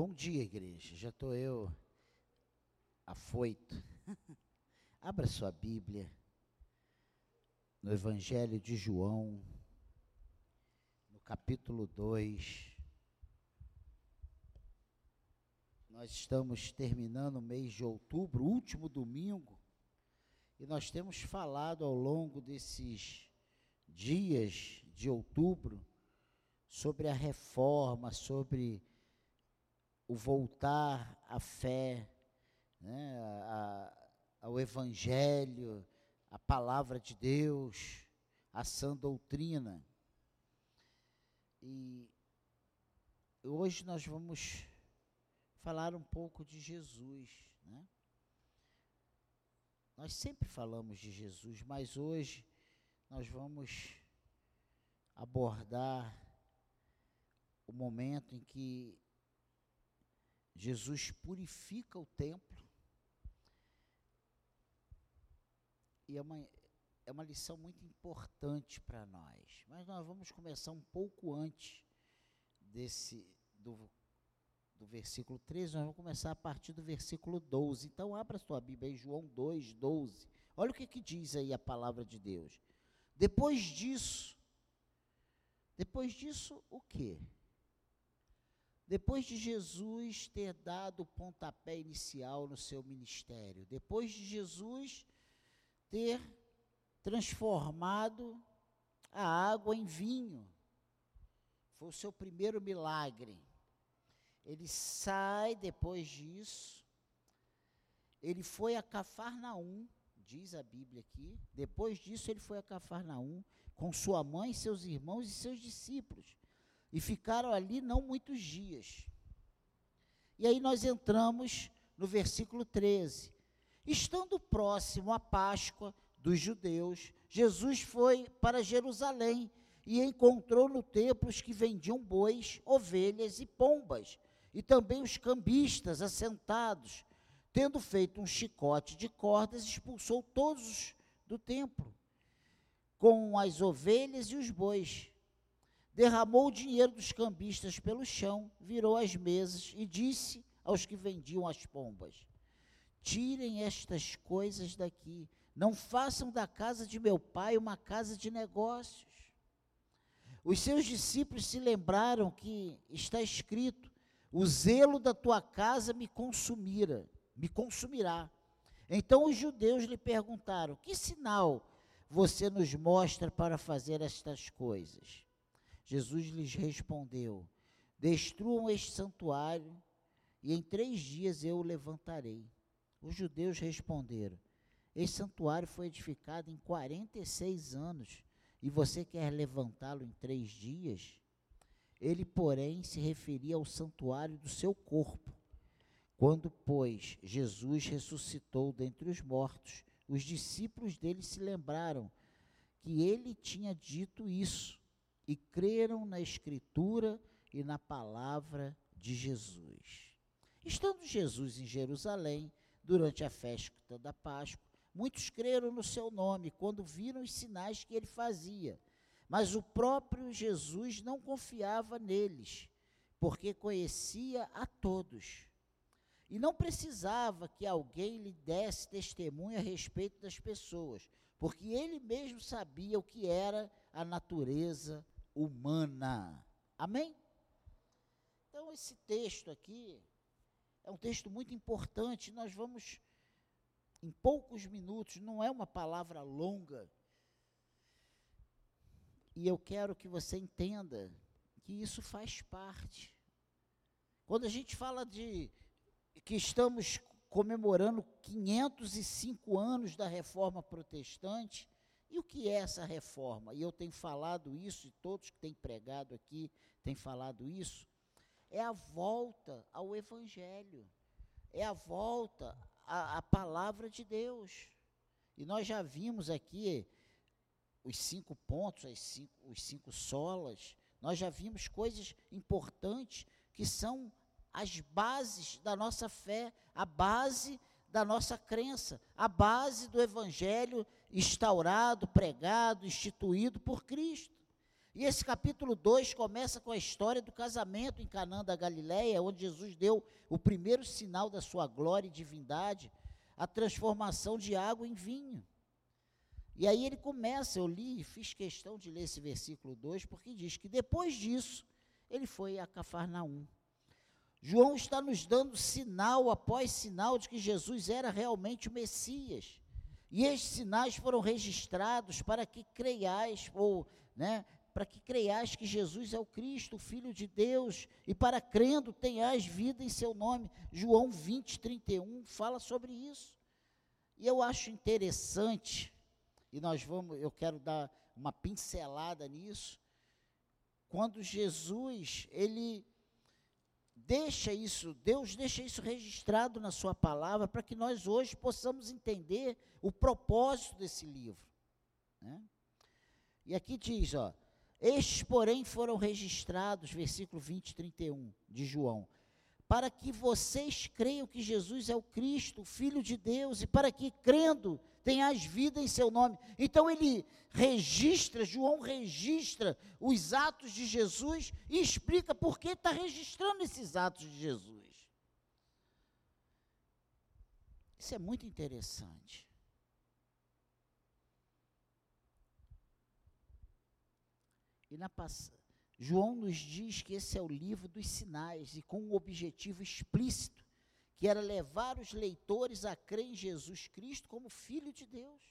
Bom dia, igreja. Já estou eu afoito. Abra sua Bíblia no Evangelho de João, no capítulo 2. Nós estamos terminando o mês de outubro, último domingo, e nós temos falado ao longo desses dias de outubro sobre a reforma, sobre o voltar à fé, né, a, ao Evangelho, a palavra de Deus, a sã doutrina. E hoje nós vamos falar um pouco de Jesus. Né? Nós sempre falamos de Jesus, mas hoje nós vamos abordar o momento em que Jesus purifica o templo. E é uma, é uma lição muito importante para nós. Mas nós vamos começar um pouco antes desse do, do versículo 13, nós vamos começar a partir do versículo 12. Então abra sua Bíblia aí, João 2, 12. Olha o que, que diz aí a palavra de Deus. Depois disso, depois disso, o quê? Depois de Jesus ter dado o pontapé inicial no seu ministério, depois de Jesus ter transformado a água em vinho, foi o seu primeiro milagre. Ele sai depois disso, ele foi a Cafarnaum, diz a Bíblia aqui. Depois disso, ele foi a Cafarnaum com sua mãe, seus irmãos e seus discípulos e ficaram ali não muitos dias. E aí nós entramos no versículo 13. Estando próximo à Páscoa dos judeus, Jesus foi para Jerusalém e encontrou no templo os que vendiam bois, ovelhas e pombas, e também os cambistas assentados. Tendo feito um chicote de cordas, expulsou todos do templo, com as ovelhas e os bois derramou o dinheiro dos cambistas pelo chão, virou as mesas e disse aos que vendiam as pombas: Tirem estas coisas daqui, não façam da casa de meu pai uma casa de negócios. Os seus discípulos se lembraram que está escrito: O zelo da tua casa me consumira, me consumirá. Então os judeus lhe perguntaram: Que sinal você nos mostra para fazer estas coisas? Jesus lhes respondeu: Destruam este santuário, e em três dias eu o levantarei. Os judeus responderam: Este santuário foi edificado em 46 anos, e você quer levantá-lo em três dias? Ele, porém, se referia ao santuário do seu corpo. Quando, pois, Jesus ressuscitou dentre os mortos, os discípulos dele se lembraram que ele tinha dito isso e creram na Escritura e na palavra de Jesus. Estando Jesus em Jerusalém, durante a festa da Páscoa, muitos creram no seu nome quando viram os sinais que ele fazia. Mas o próprio Jesus não confiava neles, porque conhecia a todos. E não precisava que alguém lhe desse testemunho a respeito das pessoas, porque ele mesmo sabia o que era a natureza humana. Amém? Então, esse texto aqui é um texto muito importante. Nós vamos, em poucos minutos, não é uma palavra longa. E eu quero que você entenda que isso faz parte. Quando a gente fala de que estamos comemorando 505 anos da reforma protestante, e o que é essa reforma? E eu tenho falado isso, e todos que têm pregado aqui têm falado isso. É a volta ao Evangelho, é a volta à, à palavra de Deus. E nós já vimos aqui os cinco pontos, as cinco, os cinco solas, nós já vimos coisas importantes que são as bases da nossa fé, a base da nossa crença, a base do evangelho instaurado, pregado, instituído por Cristo. E esse capítulo 2 começa com a história do casamento em Canaã da Galileia, onde Jesus deu o primeiro sinal da sua glória e divindade, a transformação de água em vinho. E aí ele começa, eu li, fiz questão de ler esse versículo 2, porque diz que depois disso, ele foi a Cafarnaum. João está nos dando sinal após sinal de que Jesus era realmente o Messias. E estes sinais foram registrados para que creiais, ou, né, para que creiais que Jesus é o Cristo, o Filho de Deus, e para crendo tenhais vida em seu nome. João 20, 31 fala sobre isso. E eu acho interessante, e nós vamos, eu quero dar uma pincelada nisso, quando Jesus, ele deixa isso, Deus deixa isso registrado na sua palavra para que nós hoje possamos entender o propósito desse livro. Né? E aqui diz, ó, estes, porém, foram registrados, versículo 20 e 31 de João, para que vocês creiam que Jesus é o Cristo, o Filho de Deus, e para que, crendo, tenhas vida em seu nome. Então ele registra, João registra os atos de Jesus e explica por que está registrando esses atos de Jesus. Isso é muito interessante. E na João nos diz que esse é o livro dos sinais e com um objetivo explícito que era levar os leitores a crer em Jesus Cristo como Filho de Deus.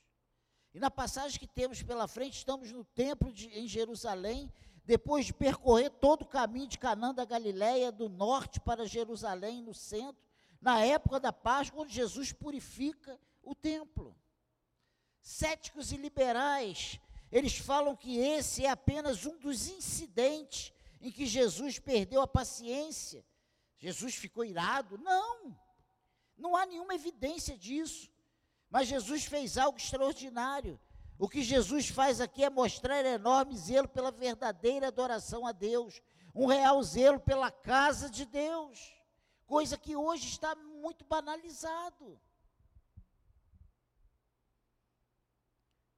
E na passagem que temos pela frente, estamos no templo de, em Jerusalém, depois de percorrer todo o caminho de Canaã da Galiléia, do norte para Jerusalém, no centro, na época da Páscoa, onde Jesus purifica o templo. Céticos e liberais, eles falam que esse é apenas um dos incidentes em que Jesus perdeu a paciência Jesus ficou irado? Não, não há nenhuma evidência disso. Mas Jesus fez algo extraordinário. O que Jesus faz aqui é mostrar enorme zelo pela verdadeira adoração a Deus, um real zelo pela casa de Deus, coisa que hoje está muito banalizado.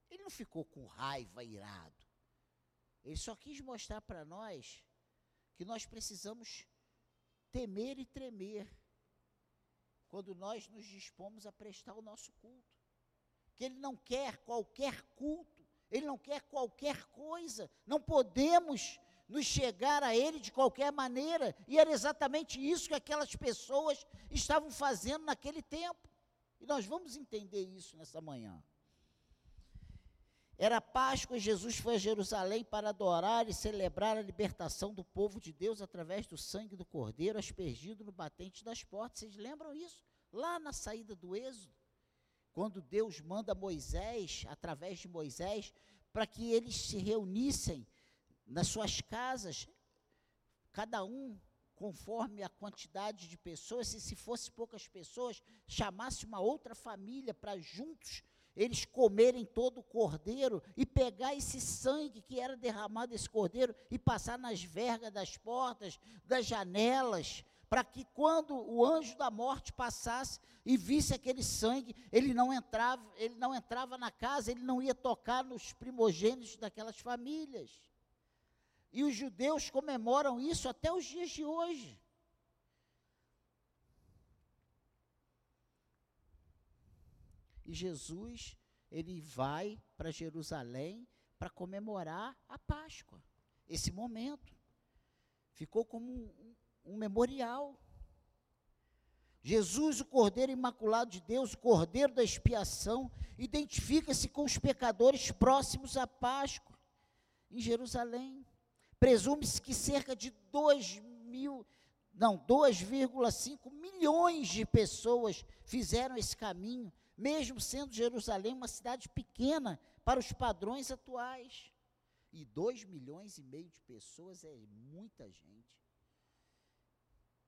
Ele não ficou com raiva, irado. Ele só quis mostrar para nós que nós precisamos temer e tremer quando nós nos dispomos a prestar o nosso culto. Que Ele não quer qualquer culto, Ele não quer qualquer coisa, não podemos nos chegar a Ele de qualquer maneira, e era exatamente isso que aquelas pessoas estavam fazendo naquele tempo. E nós vamos entender isso nessa manhã. Era Páscoa e Jesus foi a Jerusalém para adorar e celebrar a libertação do povo de Deus através do sangue do Cordeiro aspergido no batente das portas. Vocês lembram isso? Lá na saída do Êxodo, quando Deus manda Moisés, através de Moisés, para que eles se reunissem nas suas casas, cada um conforme a quantidade de pessoas, e se fosse poucas pessoas, chamasse uma outra família para juntos eles comerem todo o cordeiro e pegar esse sangue que era derramado desse cordeiro e passar nas vergas das portas, das janelas, para que quando o anjo da morte passasse e visse aquele sangue, ele não entrava, ele não entrava na casa, ele não ia tocar nos primogênitos daquelas famílias. E os judeus comemoram isso até os dias de hoje. E Jesus, ele vai para Jerusalém para comemorar a Páscoa. Esse momento ficou como um, um, memorial. Jesus, o Cordeiro Imaculado de Deus, o Cordeiro da expiação, identifica-se com os pecadores próximos à Páscoa, em Jerusalém. Presume-se que cerca de 2 mil, não, 2,5 milhões de pessoas fizeram esse caminho mesmo sendo Jerusalém uma cidade pequena para os padrões atuais. E dois milhões e meio de pessoas é muita gente.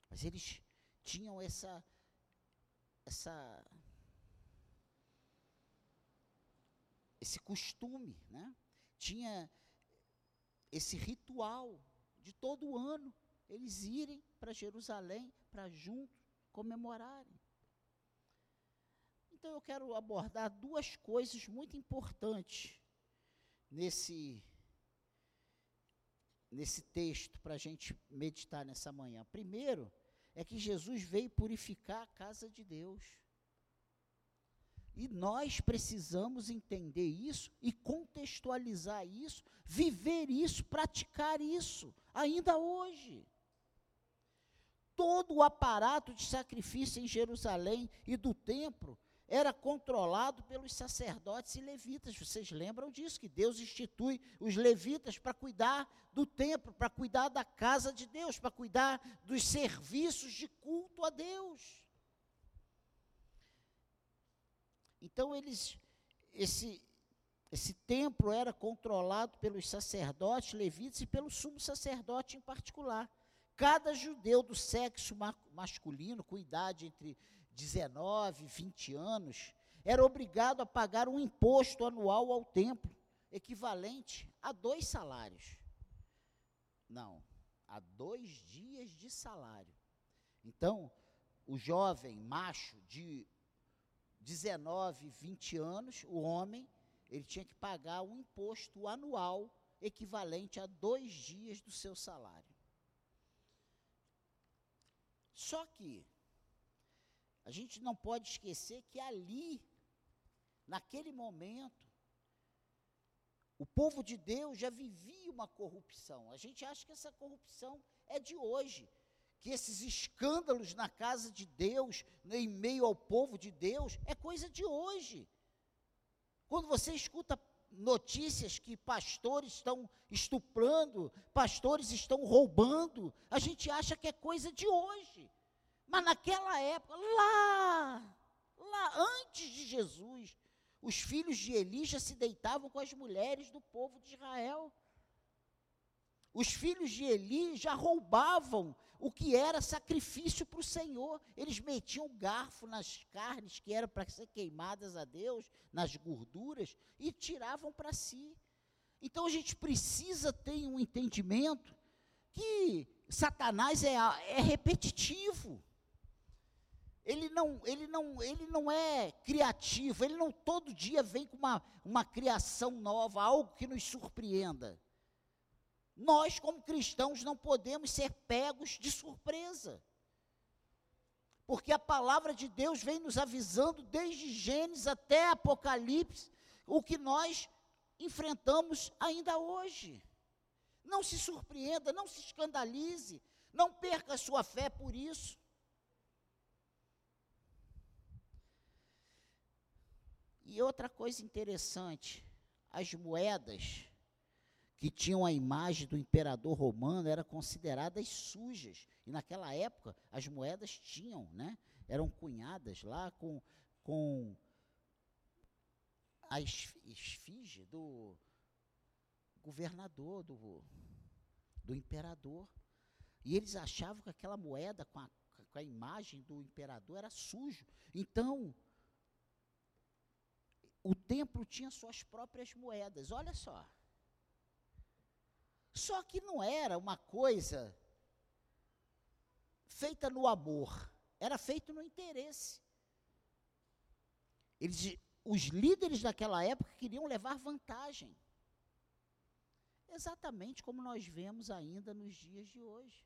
Mas eles tinham essa essa esse costume, né? Tinha esse ritual de todo ano eles irem para Jerusalém para juntos comemorarem. Então eu quero abordar duas coisas muito importantes nesse nesse texto para a gente meditar nessa manhã? Primeiro, é que Jesus veio purificar a casa de Deus. E nós precisamos entender isso e contextualizar isso, viver isso, praticar isso, ainda hoje. Todo o aparato de sacrifício em Jerusalém e do templo era controlado pelos sacerdotes e levitas. Vocês lembram disso? Que Deus institui os levitas para cuidar do templo, para cuidar da casa de Deus, para cuidar dos serviços de culto a Deus. Então eles esse esse templo era controlado pelos sacerdotes, levitas e pelo sumo sacerdote em particular. Cada judeu do sexo ma masculino, com idade entre 19, 20 anos, era obrigado a pagar um imposto anual ao templo, equivalente a dois salários. Não, a dois dias de salário. Então, o jovem macho de 19, 20 anos, o homem, ele tinha que pagar um imposto anual equivalente a dois dias do seu salário. Só que a gente não pode esquecer que ali, naquele momento, o povo de Deus já vivia uma corrupção. A gente acha que essa corrupção é de hoje, que esses escândalos na casa de Deus, em meio ao povo de Deus, é coisa de hoje. Quando você escuta notícias que pastores estão estuprando, pastores estão roubando, a gente acha que é coisa de hoje. Mas naquela época, lá, lá antes de Jesus, os filhos de Eli já se deitavam com as mulheres do povo de Israel. Os filhos de Eli já roubavam o que era sacrifício para o Senhor. Eles metiam garfo nas carnes que eram para ser queimadas a Deus, nas gorduras, e tiravam para si. Então a gente precisa ter um entendimento que Satanás é, é repetitivo. Ele não, ele, não, ele não é criativo, ele não todo dia vem com uma, uma criação nova, algo que nos surpreenda. Nós, como cristãos, não podemos ser pegos de surpresa. Porque a palavra de Deus vem nos avisando desde Gênesis até Apocalipse o que nós enfrentamos ainda hoje. Não se surpreenda, não se escandalize, não perca a sua fé por isso. E outra coisa interessante, as moedas que tinham a imagem do imperador romano eram consideradas sujas. E naquela época as moedas tinham, né? Eram cunhadas lá com, com a esfinge do governador, do, do imperador. E eles achavam que aquela moeda com a, com a imagem do imperador era sujo. Então, o templo tinha suas próprias moedas, olha só. Só que não era uma coisa feita no amor, era feito no interesse. Eles, os líderes daquela época queriam levar vantagem. Exatamente como nós vemos ainda nos dias de hoje.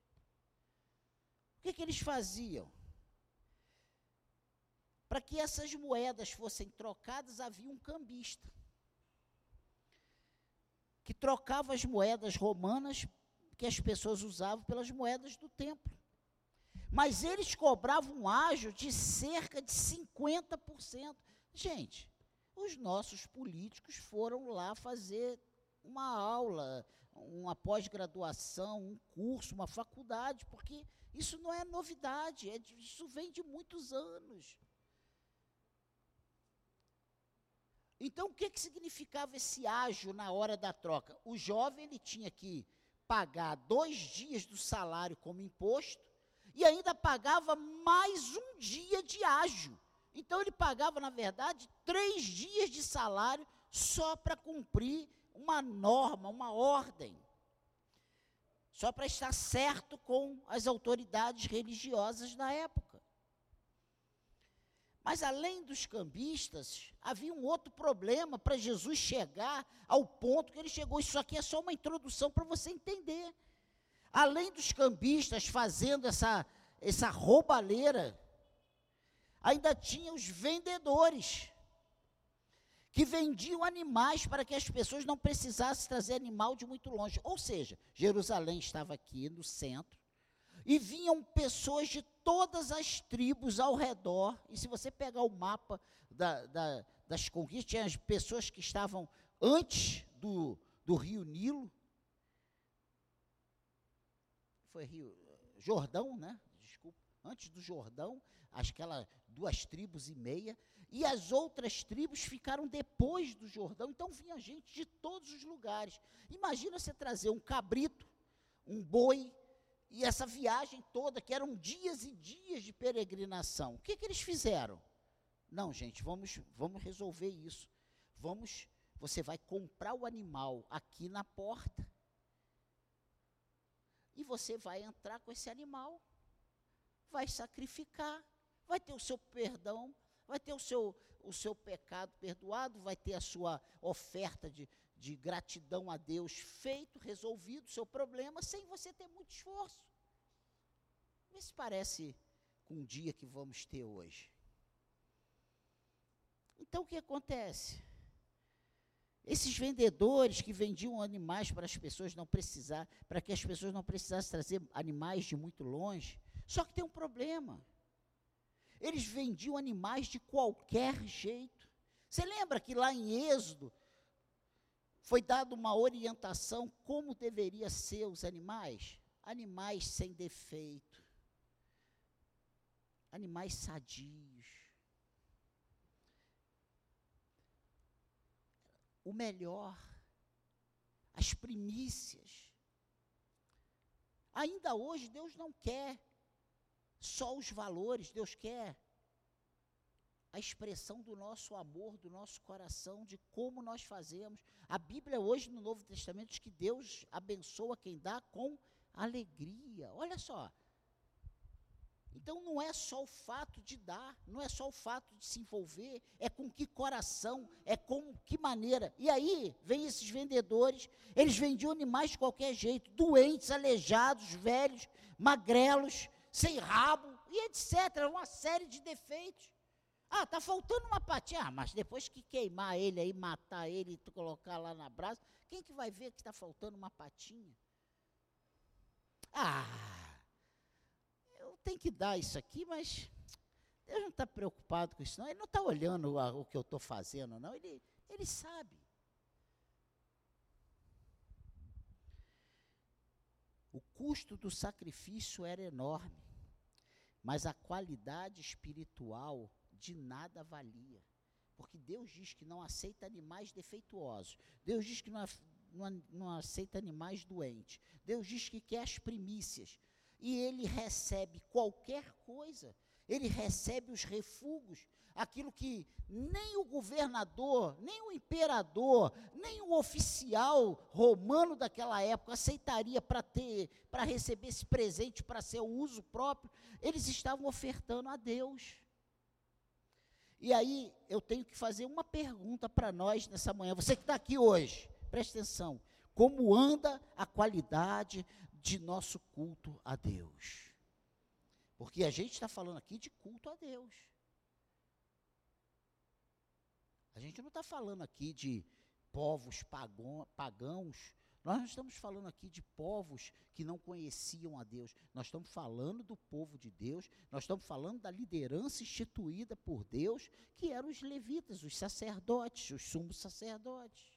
O que, que eles faziam? Para que essas moedas fossem trocadas, havia um cambista que trocava as moedas romanas que as pessoas usavam pelas moedas do templo. Mas eles cobravam um ágio de cerca de 50%. Gente, os nossos políticos foram lá fazer uma aula, uma pós-graduação, um curso, uma faculdade, porque isso não é novidade, é, isso vem de muitos anos. Então, o que, que significava esse ágio na hora da troca? O jovem ele tinha que pagar dois dias do salário como imposto e ainda pagava mais um dia de ágio. Então, ele pagava, na verdade, três dias de salário só para cumprir uma norma, uma ordem. Só para estar certo com as autoridades religiosas da época. Mas além dos cambistas, havia um outro problema para Jesus chegar ao ponto que ele chegou. Isso aqui é só uma introdução para você entender. Além dos cambistas fazendo essa, essa roubalheira, ainda tinha os vendedores que vendiam animais para que as pessoas não precisassem trazer animal de muito longe. Ou seja, Jerusalém estava aqui no centro, e vinham pessoas de todas as tribos ao redor. E se você pegar o mapa da, da, das conquistas, tinha as pessoas que estavam antes do, do rio Nilo. Foi Rio Jordão, né? Desculpa. Antes do Jordão, aquelas duas tribos e meia e as outras tribos ficaram depois do Jordão, então vinha gente de todos os lugares. Imagina você trazer um cabrito, um boi, e essa viagem toda, que eram dias e dias de peregrinação. O que, que eles fizeram? Não, gente, vamos, vamos resolver isso. Vamos, você vai comprar o animal aqui na porta. E você vai entrar com esse animal, vai sacrificar, vai ter o seu perdão, vai ter o seu, o seu pecado perdoado, vai ter a sua oferta de, de gratidão a Deus feito, resolvido o seu problema, sem você ter muito esforço. Vê se parece com o dia que vamos ter hoje. Então o que acontece? Esses vendedores que vendiam animais para as pessoas não precisar, para que as pessoas não precisassem trazer animais de muito longe. Só que tem um problema. Eles vendiam animais de qualquer jeito. Você lembra que lá em Êxodo foi dada uma orientação como deveria ser os animais? Animais sem defeito. Animais sadios. O melhor, as primícias. Ainda hoje Deus não quer só os valores, Deus quer a expressão do nosso amor, do nosso coração, de como nós fazemos. A Bíblia hoje no Novo Testamento diz que Deus abençoa quem dá com alegria. Olha só. Então não é só o fato de dar, não é só o fato de se envolver, é com que coração, é com que maneira. E aí vem esses vendedores, eles vendiam animais de qualquer jeito, doentes, aleijados, velhos, magrelos, sem rabo, e etc. Uma série de defeitos. Ah, está faltando uma patinha. Ah, mas depois que queimar ele aí, matar ele e colocar lá na brasa, quem que vai ver que está faltando uma patinha? Ah, eu tenho que dar isso aqui, mas Deus não está preocupado com isso, não. Ele não está olhando o que eu estou fazendo, não. Ele, ele sabe. O custo do sacrifício era enorme mas a qualidade espiritual de nada valia. Porque Deus diz que não aceita animais defeituosos. Deus diz que não, não, não aceita animais doentes. Deus diz que quer as primícias. E ele recebe qualquer coisa. Ele recebe os refugos aquilo que nem o governador, nem o imperador, nem o oficial romano daquela época aceitaria para ter, para receber esse presente para seu uso próprio, eles estavam ofertando a Deus. E aí eu tenho que fazer uma pergunta para nós nessa manhã. Você que está aqui hoje, preste atenção. Como anda a qualidade de nosso culto a Deus? Porque a gente está falando aqui de culto a Deus. A gente não está falando aqui de povos pagãos, nós não estamos falando aqui de povos que não conheciam a Deus. Nós estamos falando do povo de Deus, nós estamos falando da liderança instituída por Deus, que eram os levitas, os sacerdotes, os sumos sacerdotes.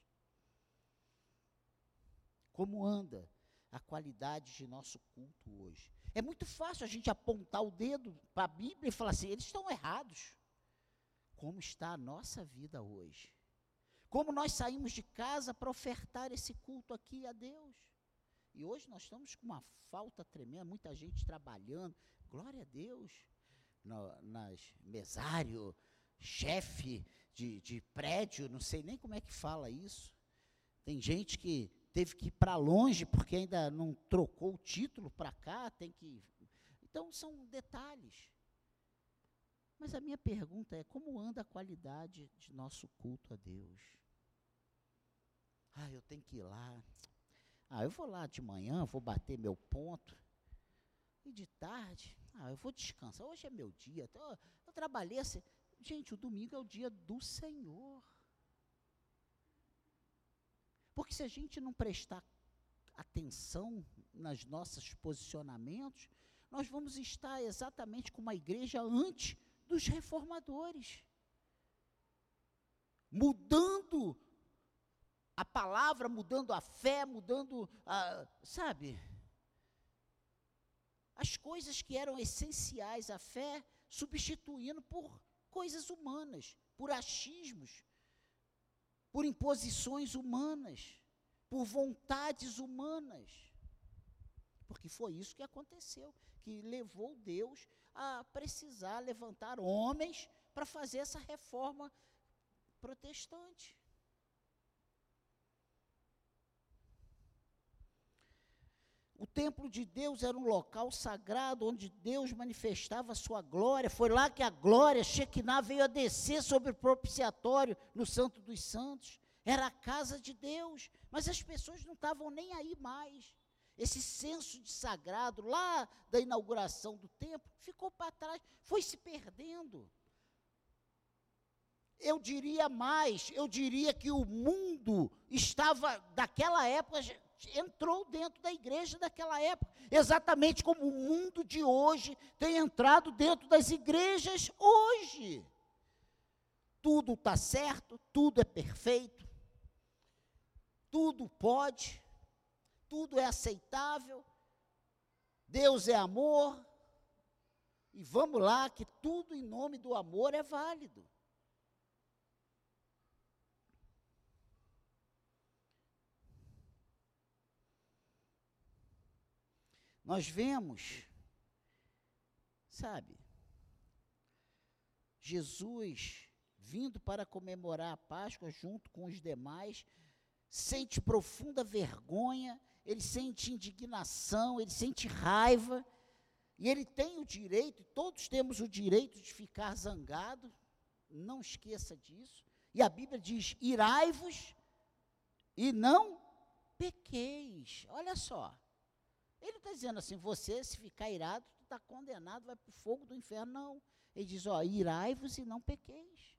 Como anda a qualidade de nosso culto hoje? É muito fácil a gente apontar o dedo para a Bíblia e falar assim: eles estão errados como está a nossa vida hoje. Como nós saímos de casa para ofertar esse culto aqui a Deus. E hoje nós estamos com uma falta tremenda, muita gente trabalhando, glória a Deus, no, nas mesário, chefe de, de prédio, não sei nem como é que fala isso. Tem gente que teve que ir para longe porque ainda não trocou o título para cá, tem que. Então são detalhes. Mas a minha pergunta é: como anda a qualidade de nosso culto a Deus? Ah, eu tenho que ir lá. Ah, eu vou lá de manhã, vou bater meu ponto. E de tarde, ah, eu vou descansar. Hoje é meu dia. Eu, eu trabalhei assim. Gente, o domingo é o dia do Senhor. Porque se a gente não prestar atenção nos nossos posicionamentos, nós vamos estar exatamente como a igreja antes dos reformadores. Mudando a palavra, mudando a fé, mudando a. Sabe? As coisas que eram essenciais à fé, substituindo por coisas humanas, por achismos, por imposições humanas, por vontades humanas. Porque foi isso que aconteceu, que levou Deus a precisar levantar homens para fazer essa reforma protestante. O templo de Deus era um local sagrado onde Deus manifestava a sua glória. Foi lá que a glória, Shekinah, veio a descer sobre o propiciatório no Santo dos Santos. Era a casa de Deus, mas as pessoas não estavam nem aí mais. Esse senso de sagrado, lá da inauguração do templo, ficou para trás, foi se perdendo. Eu diria mais, eu diria que o mundo estava, daquela época, entrou dentro da igreja daquela época, exatamente como o mundo de hoje tem entrado dentro das igrejas hoje. Tudo está certo, tudo é perfeito, tudo pode tudo é aceitável, Deus é amor, e vamos lá, que tudo em nome do amor é válido. Nós vemos, sabe, Jesus vindo para comemorar a Páscoa junto com os demais, sente profunda vergonha ele sente indignação, ele sente raiva, e ele tem o direito, todos temos o direito de ficar zangado, não esqueça disso. E a Bíblia diz: irai-vos e não pequeis. Olha só. Ele está dizendo assim: você, se ficar irado, está condenado, vai para o fogo do inferno. Não. Ele diz: ó, irai-vos e não pequeis.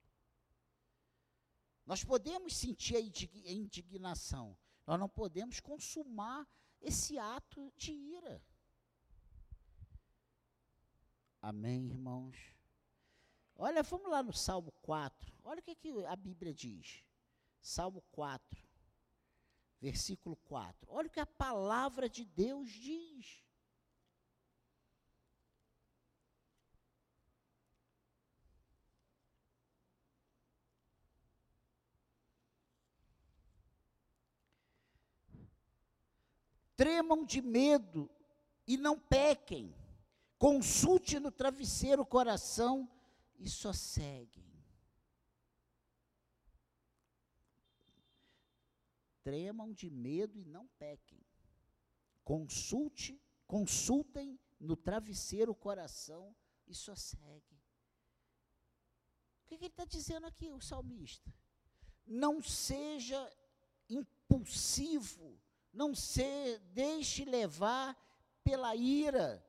Nós podemos sentir a indignação, nós não podemos consumar esse ato de ira. Amém, irmãos? Olha, vamos lá no Salmo 4. Olha o que, que a Bíblia diz. Salmo 4, versículo 4. Olha o que a palavra de Deus diz. Tremam de medo e não pequem. Consulte no travesseiro o coração e sosseguem. Tremam de medo e não pequem. Consulte, consultem no travesseiro o coração e sosseguem. O que, que ele está dizendo aqui, o salmista? Não seja impulsivo não se deixe levar pela ira.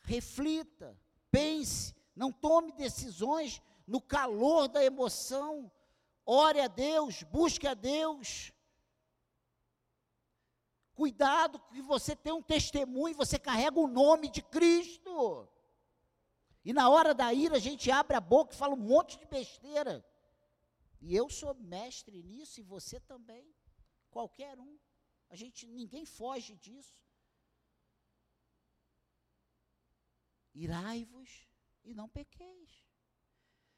Reflita, pense, não tome decisões no calor da emoção. Ore a Deus, busque a Deus. Cuidado que você tem um testemunho, você carrega o nome de Cristo. E na hora da ira a gente abre a boca e fala um monte de besteira. E eu sou mestre nisso e você também. Qualquer um. A gente, ninguém foge disso. Irai-vos e não pequeis.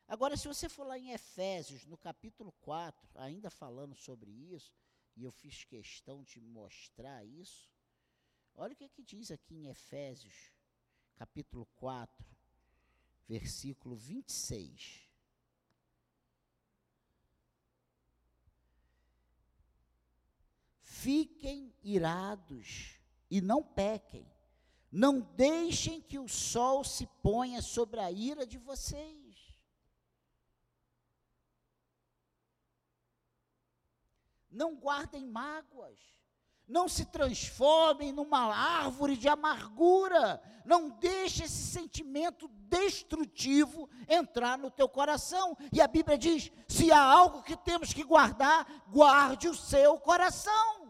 Agora, se você for lá em Efésios, no capítulo 4, ainda falando sobre isso, e eu fiz questão de mostrar isso, olha o que, é que diz aqui em Efésios, capítulo 4, versículo 26. fiquem irados e não pequem. Não deixem que o sol se ponha sobre a ira de vocês. Não guardem mágoas. Não se transformem numa árvore de amargura. Não deixe esse sentimento destrutivo entrar no teu coração. E a Bíblia diz: se há algo que temos que guardar, guarde o seu coração.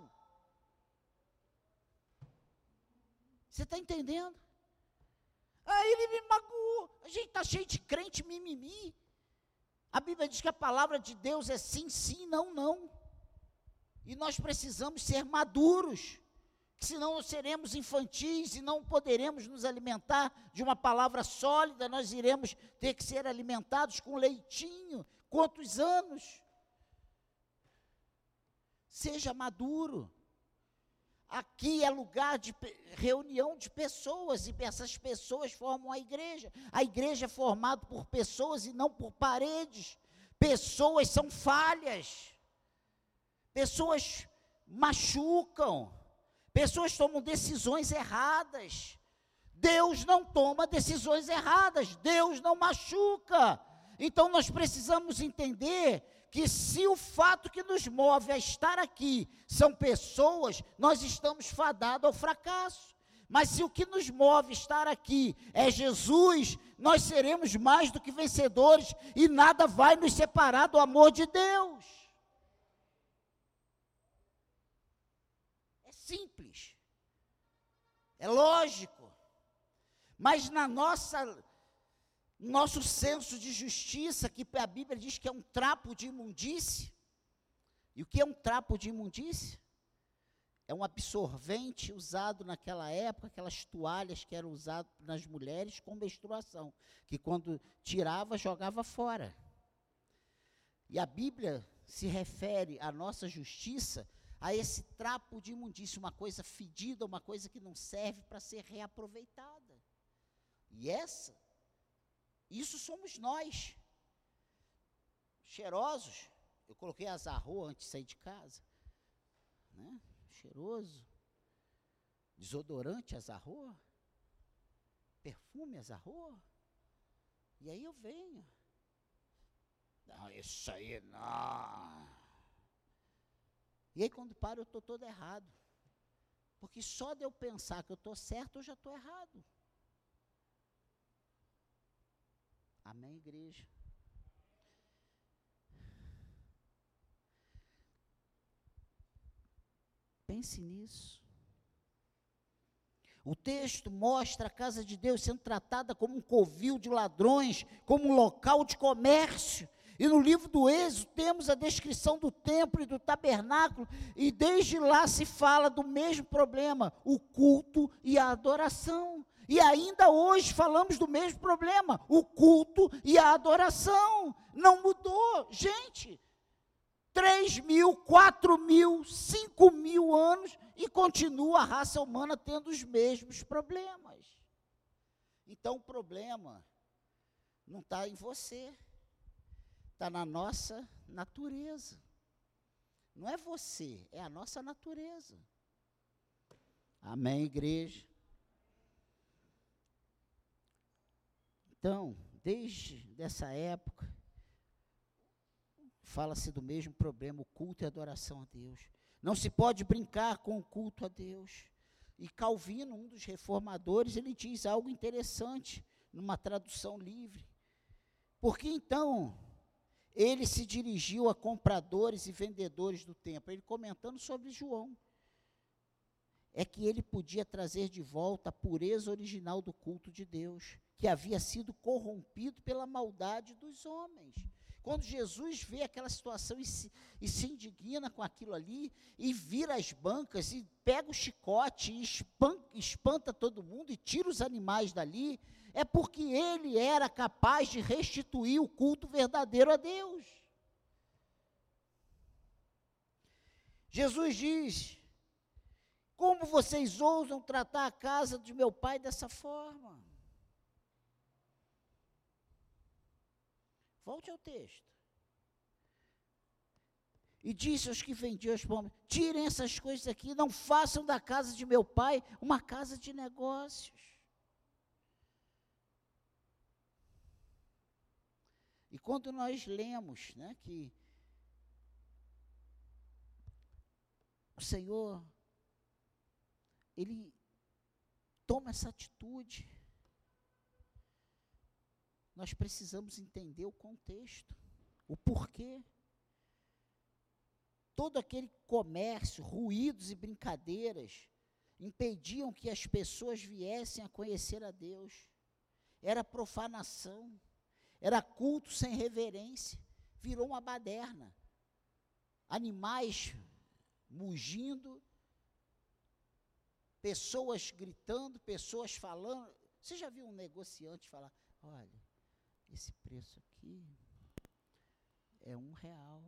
Você está entendendo? Ah, ele me magoou. A gente está cheio de crente mimimi. A Bíblia diz que a palavra de Deus é sim, sim, não, não. E nós precisamos ser maduros, senão seremos infantis e não poderemos nos alimentar de uma palavra sólida, nós iremos ter que ser alimentados com leitinho. Quantos anos? Seja maduro. Aqui é lugar de reunião de pessoas e essas pessoas formam a igreja. A igreja é formada por pessoas e não por paredes. Pessoas são falhas. Pessoas machucam, pessoas tomam decisões erradas. Deus não toma decisões erradas, Deus não machuca. Então nós precisamos entender que se o fato que nos move a estar aqui são pessoas, nós estamos fadados ao fracasso. Mas se o que nos move estar aqui é Jesus, nós seremos mais do que vencedores e nada vai nos separar do amor de Deus. simples. É lógico. Mas na nossa nosso senso de justiça, que a Bíblia diz que é um trapo de imundície. E o que é um trapo de imundície? É um absorvente usado naquela época, aquelas toalhas que eram usadas nas mulheres com menstruação, que quando tirava, jogava fora. E a Bíblia se refere à nossa justiça a esse trapo de imundícia, uma coisa fedida, uma coisa que não serve para ser reaproveitada. E essa, isso somos nós. Cheirosos. Eu coloquei azarro antes de sair de casa. Né? Cheiroso. Desodorante azarro. Perfume azarro. E aí eu venho. Não, isso aí não. E aí, quando paro, eu estou todo errado. Porque só de eu pensar que eu estou certo, eu já estou errado. Amém, igreja? Pense nisso. O texto mostra a casa de Deus sendo tratada como um covil de ladrões, como um local de comércio. E no livro do Êxodo temos a descrição do templo e do tabernáculo, e desde lá se fala do mesmo problema, o culto e a adoração. E ainda hoje falamos do mesmo problema, o culto e a adoração. Não mudou, gente. 3 mil, 4 mil, 5 mil anos e continua a raça humana tendo os mesmos problemas. Então o problema não está em você está na nossa natureza. Não é você, é a nossa natureza. Amém, igreja? Então, desde essa época, fala-se do mesmo problema, o culto e a adoração a Deus. Não se pode brincar com o culto a Deus. E Calvino, um dos reformadores, ele diz algo interessante numa tradução livre. Porque então, ele se dirigiu a compradores e vendedores do templo, ele comentando sobre João. É que ele podia trazer de volta a pureza original do culto de Deus, que havia sido corrompido pela maldade dos homens. Quando Jesus vê aquela situação e se, e se indigna com aquilo ali, e vira as bancas, e pega o chicote, e espanta, espanta todo mundo, e tira os animais dali, é porque ele era capaz de restituir o culto verdadeiro a Deus. Jesus diz: Como vocês ousam tratar a casa de meu pai dessa forma? Volte ao texto. E disse aos que vendiam as pombas: Tirem essas coisas aqui, não façam da casa de meu pai uma casa de negócios. E quando nós lemos né, que o Senhor, Ele toma essa atitude. Nós precisamos entender o contexto, o porquê. Todo aquele comércio, ruídos e brincadeiras impediam que as pessoas viessem a conhecer a Deus. Era profanação, era culto sem reverência, virou uma baderna. Animais mugindo, pessoas gritando, pessoas falando. Você já viu um negociante falar: olha, esse preço aqui é um real.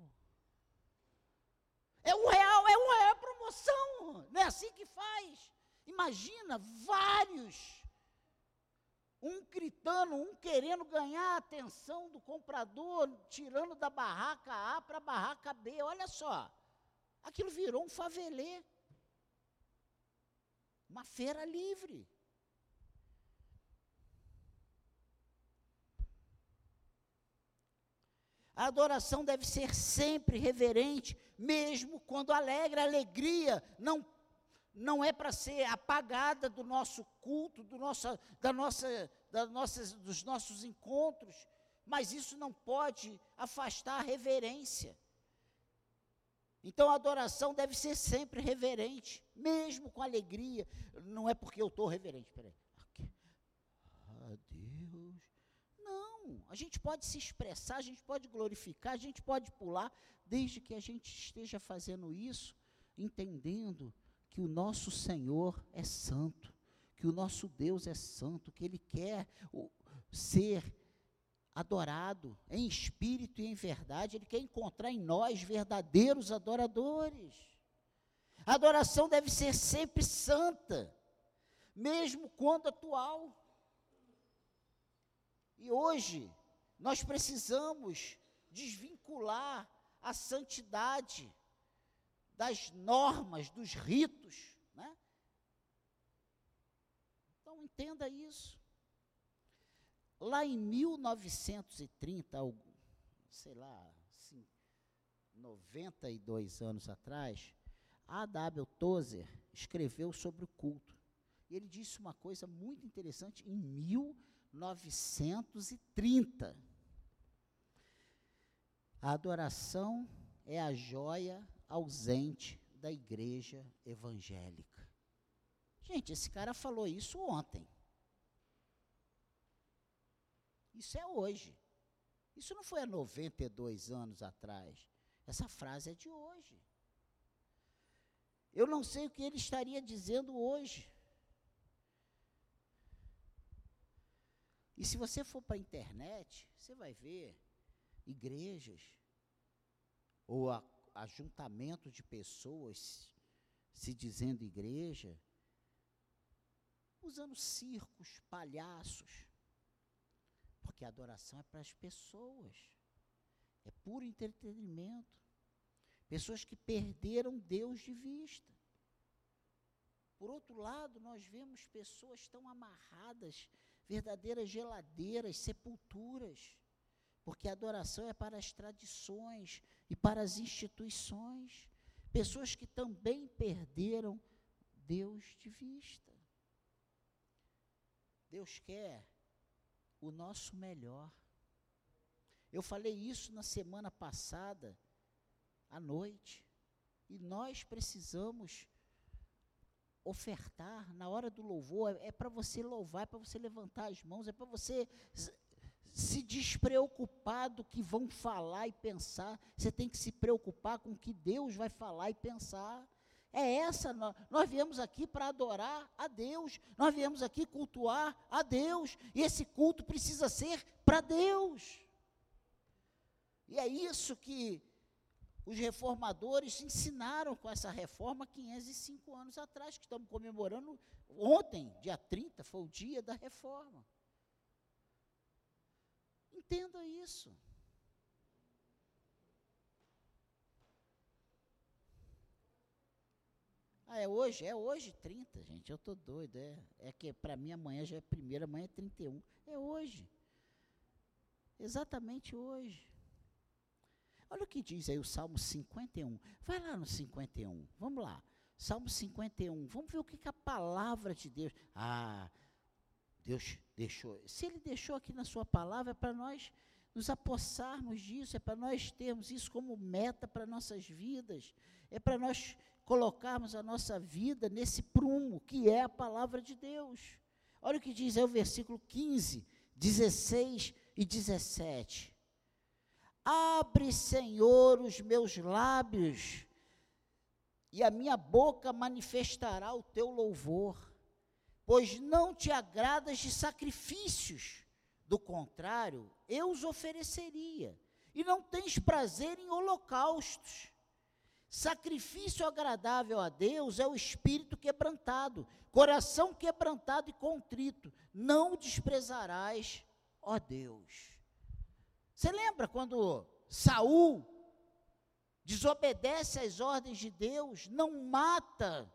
É um real, é um real, é promoção. Não é assim que faz. Imagina vários, um gritando, um querendo ganhar a atenção do comprador, tirando da barraca A para a barraca B. Olha só, aquilo virou um favelê, uma feira livre. A adoração deve ser sempre reverente, mesmo quando alegre. A alegria não, não é para ser apagada do nosso culto, do nossa, da nossa, da nossas, dos nossos encontros, mas isso não pode afastar a reverência. Então a adoração deve ser sempre reverente, mesmo com alegria. Não é porque eu estou reverente, peraí. Ah, Deus. Não, a gente pode se expressar, a gente pode glorificar, a gente pode pular, desde que a gente esteja fazendo isso, entendendo que o nosso Senhor é santo, que o nosso Deus é santo, que Ele quer ser adorado em espírito e em verdade, Ele quer encontrar em nós verdadeiros adoradores. A adoração deve ser sempre santa, mesmo quando atual. E hoje, nós precisamos desvincular a santidade das normas, dos ritos. Né? Então, entenda isso. Lá em 1930, sei lá, assim, 92 anos atrás, A. W. Tozer escreveu sobre o culto. E ele disse uma coisa muito interessante em 1930. A adoração é a joia ausente da igreja evangélica. Gente, esse cara falou isso ontem. Isso é hoje. Isso não foi há 92 anos atrás. Essa frase é de hoje. Eu não sei o que ele estaria dizendo hoje. E se você for para a internet, você vai ver igrejas ou a, ajuntamento de pessoas se dizendo igreja, usando circos, palhaços, porque a adoração é para as pessoas. É puro entretenimento. Pessoas que perderam Deus de vista. Por outro lado, nós vemos pessoas tão amarradas, verdadeiras geladeiras, sepulturas, porque a adoração é para as tradições e para as instituições. Pessoas que também perderam Deus de vista. Deus quer o nosso melhor. Eu falei isso na semana passada, à noite, e nós precisamos ofertar na hora do louvor, é, é para você louvar, é para você levantar as mãos, é para você se despreocupar do que vão falar e pensar, você tem que se preocupar com o que Deus vai falar e pensar. É essa, nós, nós viemos aqui para adorar a Deus, nós viemos aqui cultuar a Deus, e esse culto precisa ser para Deus. E é isso que os reformadores ensinaram com essa reforma 505 anos atrás, que estamos comemorando ontem, dia 30, foi o dia da reforma. Entenda isso. Ah, é hoje? É hoje 30, gente. Eu estou doido. É, é que para mim amanhã já é primeira, amanhã é 31. É hoje. Exatamente hoje. Olha o que diz aí o Salmo 51. Vai lá no 51. Vamos lá. Salmo 51. Vamos ver o que, que a palavra de Deus. Ah, Deus deixou. Se Ele deixou aqui na Sua palavra, é para nós nos apossarmos disso, é para nós termos isso como meta para nossas vidas, é para nós colocarmos a nossa vida nesse prumo que é a palavra de Deus. Olha o que diz aí o versículo 15, 16 e 17. Abre, Senhor, os meus lábios, e a minha boca manifestará o teu louvor, pois não te agradas de sacrifícios, do contrário, eu os ofereceria, e não tens prazer em holocaustos. Sacrifício agradável a Deus é o espírito quebrantado, coração quebrantado e contrito, não desprezarás, ó Deus. Você lembra quando Saul desobedece às ordens de Deus, não mata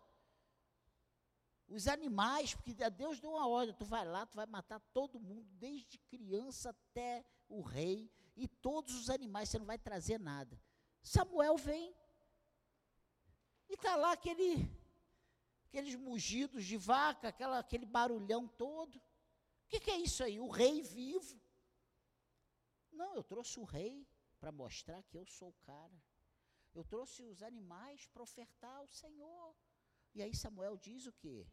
os animais, porque Deus deu uma ordem, tu vai lá, tu vai matar todo mundo, desde criança até o rei, e todos os animais, você não vai trazer nada. Samuel vem, e está lá aquele, aqueles mugidos de vaca, aquela, aquele barulhão todo. O que, que é isso aí? O rei vivo. Não, eu trouxe o rei para mostrar que eu sou o cara. Eu trouxe os animais para ofertar ao Senhor. E aí Samuel diz o quê?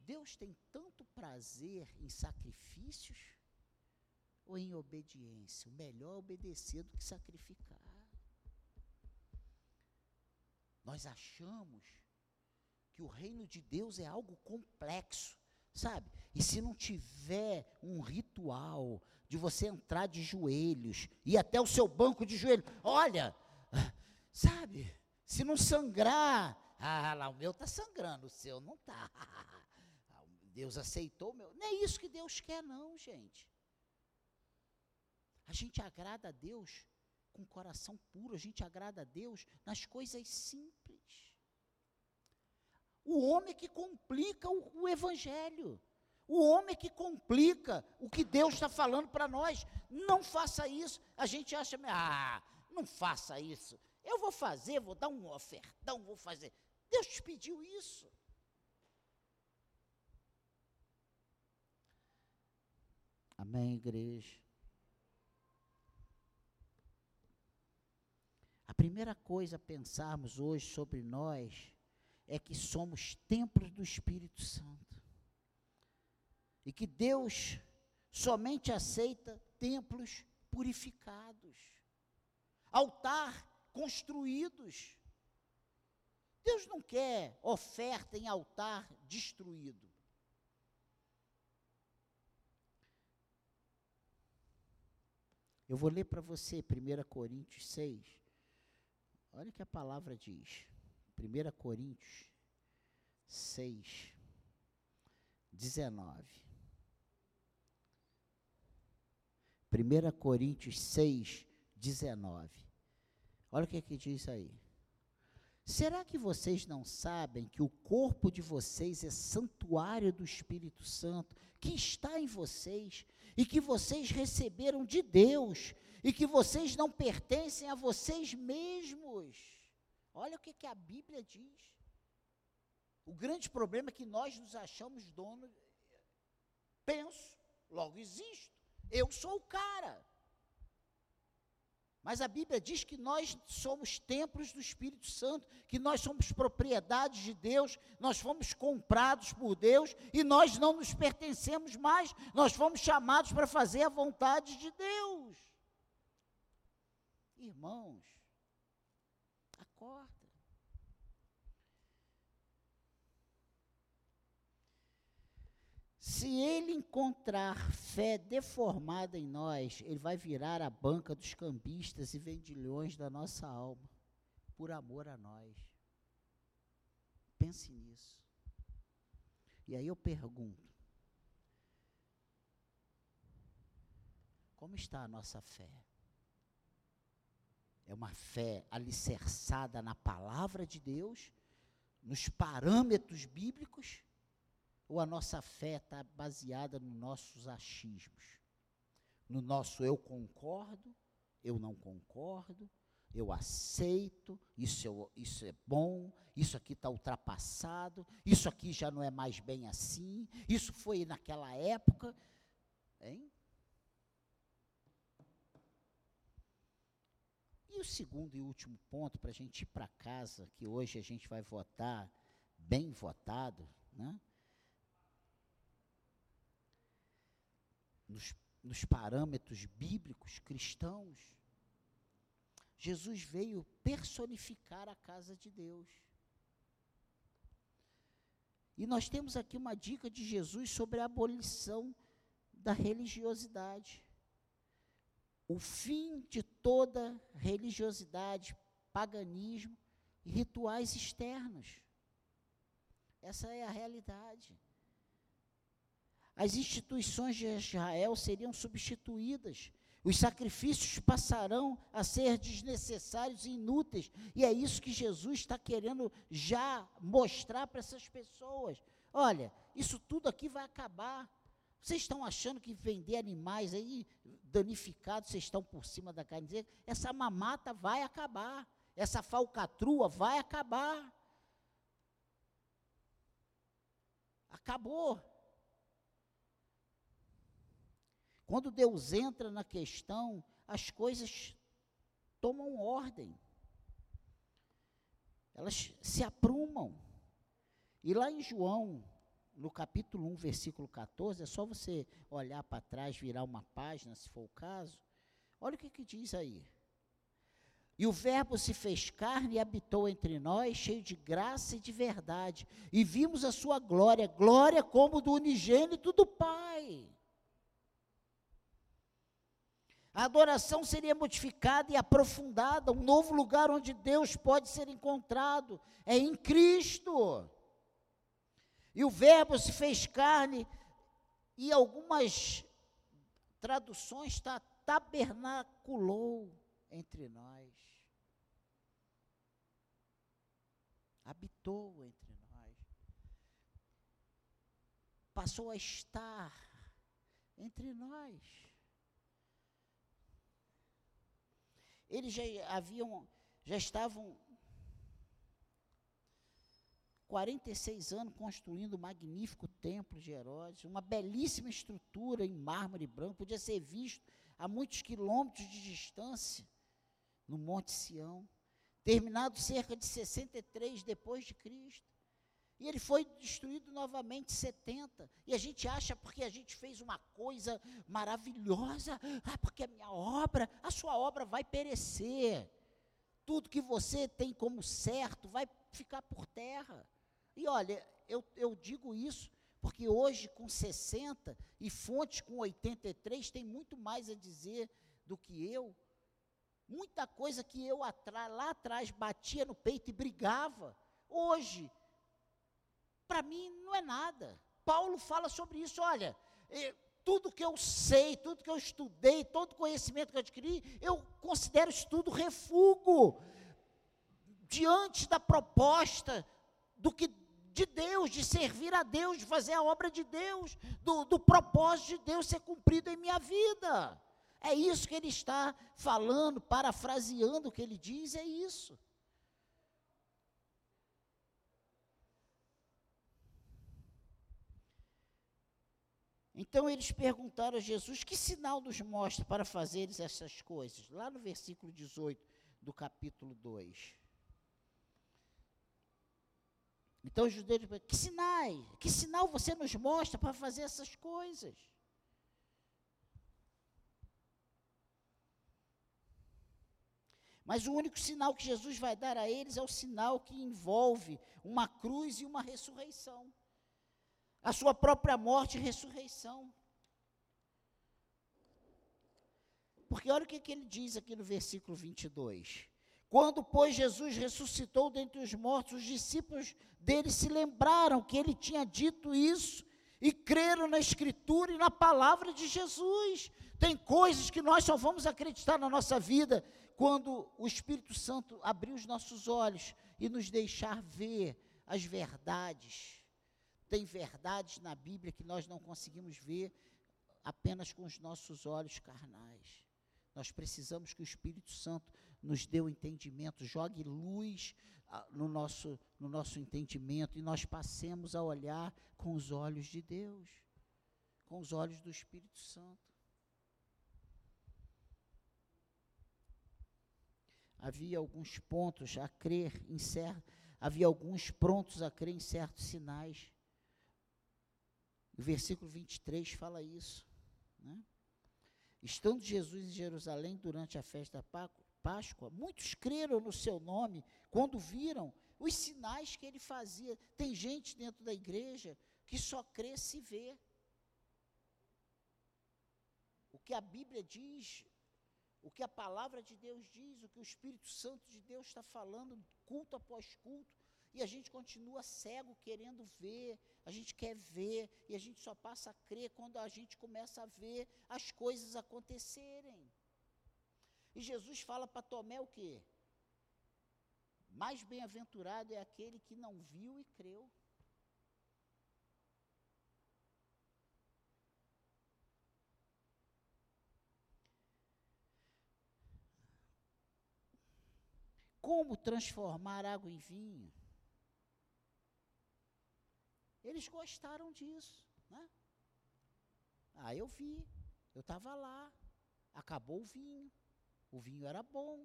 Deus tem tanto prazer em sacrifícios ou em obediência? O melhor é obedecer do que sacrificar. Nós achamos que o reino de Deus é algo complexo, sabe? E se não tiver um ritual de você entrar de joelhos, ir até o seu banco de joelhos, olha, sabe? Se não sangrar, ah, lá o meu está sangrando, o seu não está. Deus aceitou o meu. Não é isso que Deus quer, não, gente. A gente agrada a Deus com coração puro, a gente agrada a Deus nas coisas simples. O homem que complica o, o Evangelho. O homem que complica o que Deus está falando para nós. Não faça isso. A gente acha, ah, não faça isso. Eu vou fazer, vou dar um ofertão, vou fazer. Deus te pediu isso. Amém, igreja? Primeira coisa a pensarmos hoje sobre nós é que somos templos do Espírito Santo. E que Deus somente aceita templos purificados, altar construídos. Deus não quer oferta em altar destruído. Eu vou ler para você 1 Coríntios 6. Olha o que a palavra diz. 1 Coríntios 6, 19. 1 Coríntios 6, 19. Olha o que, é que diz aí. Será que vocês não sabem que o corpo de vocês é santuário do Espírito Santo, que está em vocês, e que vocês receberam de Deus, e que vocês não pertencem a vocês mesmos? Olha o que, que a Bíblia diz. O grande problema é que nós nos achamos donos. Penso, logo existo. Eu sou o cara. Mas a Bíblia diz que nós somos templos do Espírito Santo, que nós somos propriedades de Deus, nós fomos comprados por Deus e nós não nos pertencemos mais, nós fomos chamados para fazer a vontade de Deus. Irmãos, acorda. Se ele encontrar fé deformada em nós, ele vai virar a banca dos cambistas e vendilhões da nossa alma, por amor a nós. Pense nisso. E aí eu pergunto: como está a nossa fé? É uma fé alicerçada na palavra de Deus, nos parâmetros bíblicos? ou a nossa fé está baseada nos nossos achismos, no nosso eu concordo eu não concordo, eu aceito, isso, isso é bom, isso aqui está ultrapassado, isso aqui já não é mais bem assim, isso foi naquela época. Hein? E o segundo e último ponto, para a gente ir para casa, que hoje a gente vai votar bem votado, né? nos, nos parâmetros bíblicos cristãos, Jesus veio personificar a casa de Deus. E nós temos aqui uma dica de Jesus sobre a abolição da religiosidade. O fim de toda religiosidade, paganismo e rituais externos. Essa é a realidade. As instituições de Israel seriam substituídas. Os sacrifícios passarão a ser desnecessários e inúteis. E é isso que Jesus está querendo já mostrar para essas pessoas. Olha, isso tudo aqui vai acabar. Vocês estão achando que vender animais aí danificados, vocês estão por cima da carne? Essa mamata vai acabar. Essa falcatrua vai acabar. Acabou. Quando Deus entra na questão, as coisas tomam ordem. Elas se aprumam. E lá em João, no capítulo 1, versículo 14, é só você olhar para trás, virar uma página, se for o caso. Olha o que, que diz aí. E o Verbo se fez carne e habitou entre nós, cheio de graça e de verdade. E vimos a sua glória, glória como do unigênito do Pai. A adoração seria modificada e aprofundada, um novo lugar onde Deus pode ser encontrado é em Cristo. E o Verbo se fez carne, e algumas traduções está tabernaculou entre nós. Habitou entre nós. Passou a estar entre nós. Eles já haviam, já estavam 46 anos construindo um magnífico templo de Herodes, uma belíssima estrutura em mármore branco, podia ser visto a muitos quilômetros de distância, no Monte Sião, terminado cerca de 63 depois de Cristo. E ele foi destruído novamente em 70. E a gente acha porque a gente fez uma coisa maravilhosa, ah, porque a minha obra, a sua obra vai perecer. Tudo que você tem como certo vai ficar por terra. E olha, eu, eu digo isso porque hoje, com 60 e fontes com 83, tem muito mais a dizer do que eu. Muita coisa que eu lá atrás batia no peito e brigava. Hoje, para mim não é nada. Paulo fala sobre isso, olha, tudo que eu sei, tudo que eu estudei, todo conhecimento que eu adquiri, eu considero isso tudo refúgio diante da proposta do que de Deus, de servir a Deus, de fazer a obra de Deus, do, do propósito de Deus ser cumprido em minha vida. É isso que ele está falando, parafraseando o que ele diz, é isso. Então eles perguntaram a Jesus: que sinal nos mostra para fazeres essas coisas? Lá no versículo 18 do capítulo 2. Então os judeus perguntaram: que sinais? Que sinal você nos mostra para fazer essas coisas? Mas o único sinal que Jesus vai dar a eles é o sinal que envolve uma cruz e uma ressurreição a sua própria morte e ressurreição. Porque olha o que, que ele diz aqui no versículo 22. Quando, pois, Jesus ressuscitou dentre os mortos, os discípulos dele se lembraram que ele tinha dito isso e creram na Escritura e na palavra de Jesus. Tem coisas que nós só vamos acreditar na nossa vida quando o Espírito Santo abrir os nossos olhos e nos deixar ver as verdades tem verdades na Bíblia que nós não conseguimos ver apenas com os nossos olhos carnais. Nós precisamos que o Espírito Santo nos dê o entendimento, jogue luz ah, no nosso, no nosso entendimento e nós passemos a olhar com os olhos de Deus, com os olhos do Espírito Santo. Havia alguns pontos a crer em certo, havia alguns prontos a crer em certos sinais. O versículo 23 fala isso. Né? Estando Jesus em Jerusalém durante a festa da Páscoa, muitos creram no seu nome quando viram os sinais que ele fazia. Tem gente dentro da igreja que só crê se vê. O que a Bíblia diz, o que a palavra de Deus diz, o que o Espírito Santo de Deus está falando, culto após culto, e a gente continua cego querendo ver, a gente quer ver, e a gente só passa a crer quando a gente começa a ver as coisas acontecerem. E Jesus fala para Tomé o quê? Mais bem-aventurado é aquele que não viu e creu. Como transformar água em vinho? Eles gostaram disso, né? Ah, eu vi, eu estava lá, acabou o vinho, o vinho era bom,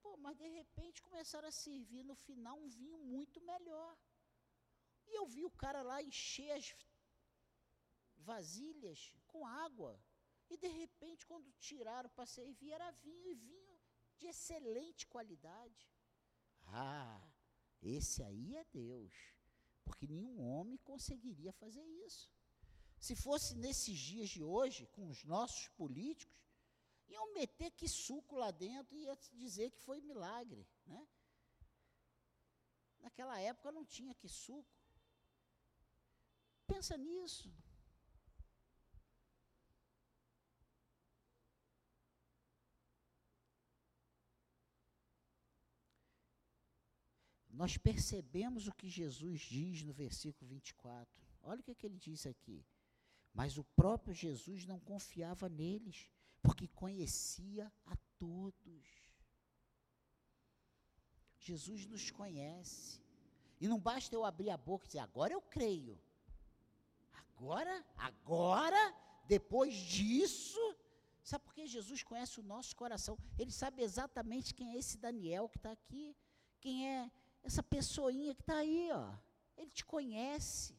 pô, mas de repente começaram a servir no final um vinho muito melhor. E eu vi o cara lá encher as vasilhas com água, e de repente quando tiraram para servir era vinho, e vinho de excelente qualidade. Ah, esse aí é Deus porque nenhum homem conseguiria fazer isso. Se fosse nesses dias de hoje, com os nossos políticos, iam meter que suco lá dentro e ia dizer que foi milagre. Né? Naquela época não tinha que suco. Pensa nisso. nós percebemos o que Jesus diz no versículo 24. Olha o que, é que ele diz aqui. Mas o próprio Jesus não confiava neles, porque conhecia a todos. Jesus nos conhece. E não basta eu abrir a boca e dizer, agora eu creio. Agora, agora, depois disso. Sabe por que Jesus conhece o nosso coração? Ele sabe exatamente quem é esse Daniel que está aqui. Quem é essa pessoinha que está aí, ó, ele te conhece.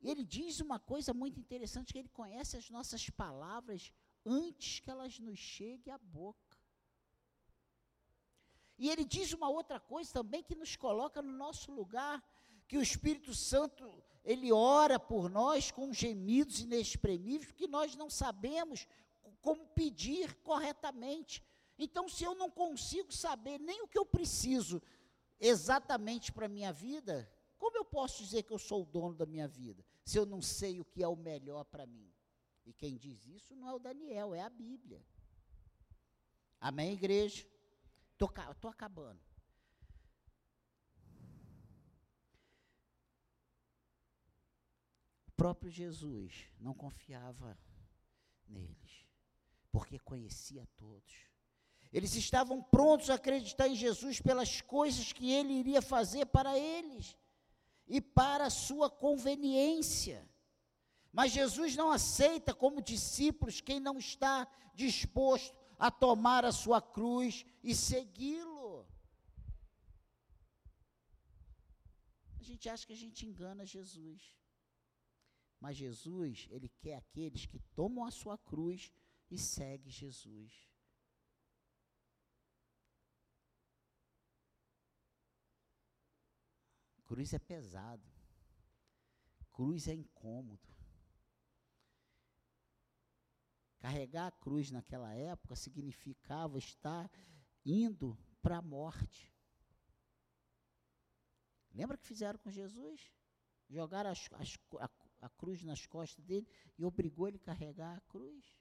E ele diz uma coisa muito interessante, que ele conhece as nossas palavras antes que elas nos cheguem à boca. E ele diz uma outra coisa também que nos coloca no nosso lugar, que o Espírito Santo, ele ora por nós com gemidos inexprimíveis, que nós não sabemos como pedir corretamente. Então, se eu não consigo saber nem o que eu preciso exatamente para a minha vida, como eu posso dizer que eu sou o dono da minha vida, se eu não sei o que é o melhor para mim? E quem diz isso não é o Daniel, é a Bíblia. Amém, igreja? Estou acabando. O próprio Jesus não confiava neles, porque conhecia todos. Eles estavam prontos a acreditar em Jesus pelas coisas que ele iria fazer para eles e para a sua conveniência. Mas Jesus não aceita como discípulos quem não está disposto a tomar a sua cruz e segui-lo. A gente acha que a gente engana Jesus. Mas Jesus, ele quer aqueles que tomam a sua cruz e seguem Jesus. Cruz é pesado. Cruz é incômodo. Carregar a cruz naquela época significava estar indo para a morte. Lembra que fizeram com Jesus? Jogaram as, as, a, a cruz nas costas dele e obrigou ele a carregar a cruz.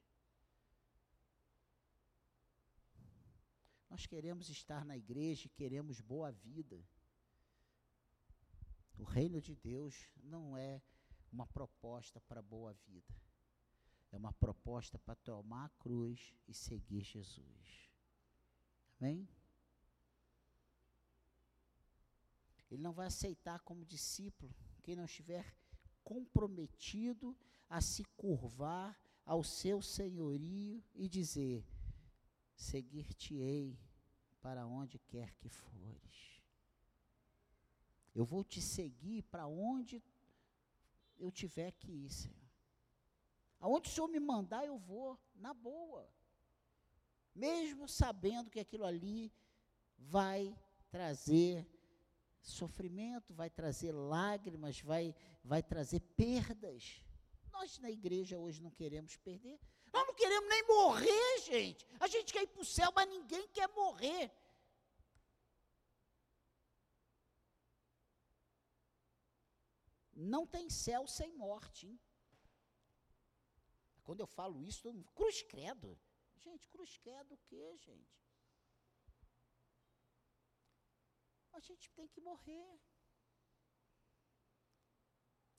Nós queremos estar na igreja e queremos boa vida. O reino de Deus não é uma proposta para boa vida. É uma proposta para tomar a cruz e seguir Jesus. Amém? Ele não vai aceitar como discípulo quem não estiver comprometido a se curvar ao seu senhorio e dizer: Seguir-te-ei para onde quer que fores. Eu vou te seguir para onde eu tiver que ir, Senhor. Aonde o Senhor me mandar, eu vou, na boa. Mesmo sabendo que aquilo ali vai trazer sofrimento, vai trazer lágrimas, vai, vai trazer perdas. Nós na igreja hoje não queremos perder. Nós não queremos nem morrer, gente. A gente quer ir para o céu, mas ninguém quer morrer. Não tem céu sem morte. Hein? Quando eu falo isso, todo mundo, cruz credo. Gente, cruz credo o quê, gente? A gente tem que morrer.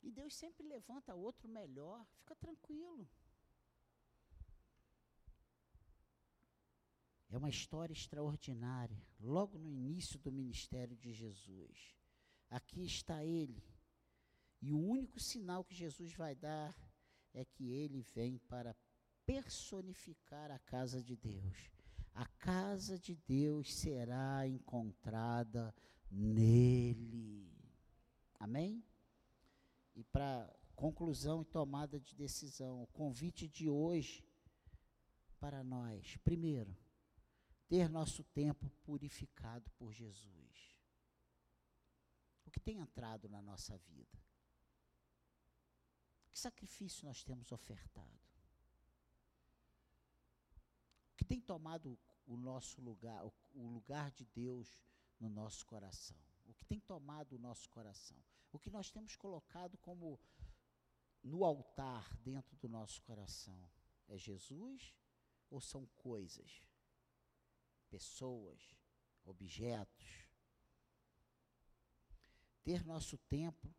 E Deus sempre levanta outro melhor. Fica tranquilo. É uma história extraordinária. Logo no início do ministério de Jesus. Aqui está ele. E o único sinal que Jesus vai dar é que ele vem para personificar a casa de Deus. A casa de Deus será encontrada nele. Amém? E para conclusão e tomada de decisão, o convite de hoje para nós, primeiro, ter nosso tempo purificado por Jesus. O que tem entrado na nossa vida? Que sacrifício nós temos ofertado? O que tem tomado o nosso lugar, o, lugar de Deus no nosso coração? O que tem tomado o nosso coração? O que nós temos colocado como no altar dentro do nosso coração? É Jesus ou são coisas, pessoas, objetos? Ter nosso tempo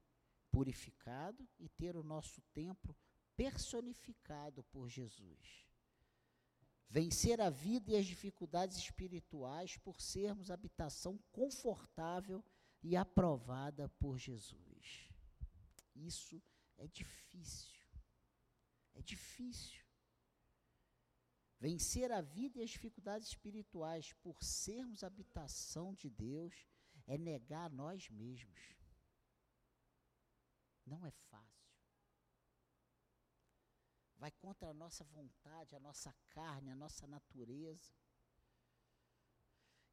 purificado e ter o nosso templo personificado por Jesus. Vencer a vida e as dificuldades espirituais por sermos habitação confortável e aprovada por Jesus. Isso é difícil. É difícil. Vencer a vida e as dificuldades espirituais por sermos habitação de Deus é negar a nós mesmos. Não é fácil. Vai contra a nossa vontade, a nossa carne, a nossa natureza.